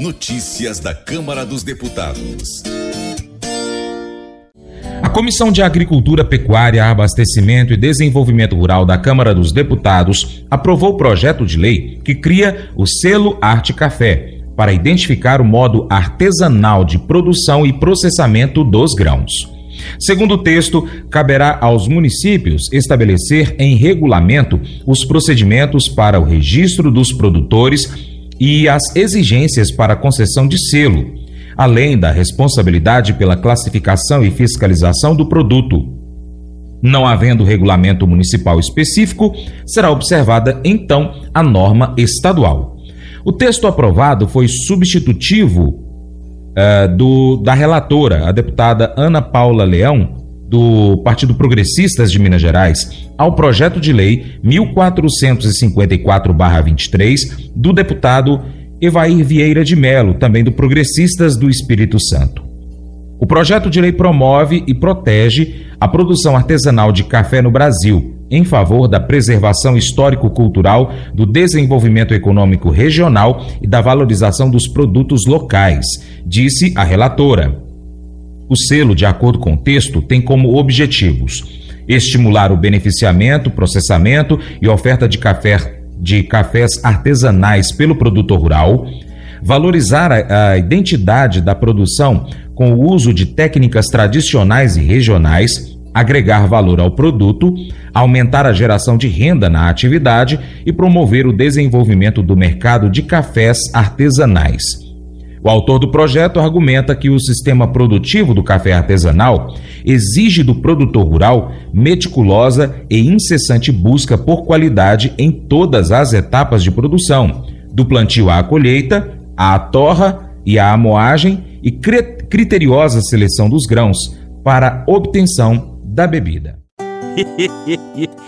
Notícias da Câmara dos Deputados. A Comissão de Agricultura, Pecuária, Abastecimento e Desenvolvimento Rural da Câmara dos Deputados aprovou o projeto de lei que cria o selo Arte Café para identificar o modo artesanal de produção e processamento dos grãos. Segundo o texto, caberá aos municípios estabelecer em regulamento os procedimentos para o registro dos produtores e as exigências para concessão de selo, além da responsabilidade pela classificação e fiscalização do produto. Não havendo regulamento municipal específico, será observada então a norma estadual. O texto aprovado foi substitutivo uh, do, da relatora, a deputada Ana Paula Leão, do Partido Progressistas de Minas Gerais, ao projeto de lei 1454-23 do deputado Evair Vieira de Melo, também do Progressistas do Espírito Santo. O projeto de lei promove e protege a produção artesanal de café no Brasil, em favor da preservação histórico-cultural, do desenvolvimento econômico regional e da valorização dos produtos locais, disse a relatora. O selo, de acordo com o texto, tem como objetivos estimular o beneficiamento, processamento e oferta de café de cafés artesanais pelo produtor rural, valorizar a, a identidade da produção com o uso de técnicas tradicionais e regionais, agregar valor ao produto, aumentar a geração de renda na atividade e promover o desenvolvimento do mercado de cafés artesanais. O autor do projeto argumenta que o sistema produtivo do café artesanal exige do produtor rural meticulosa e incessante busca por qualidade em todas as etapas de produção, do plantio à colheita, à torra e à moagem e criteriosa seleção dos grãos para obtenção da bebida.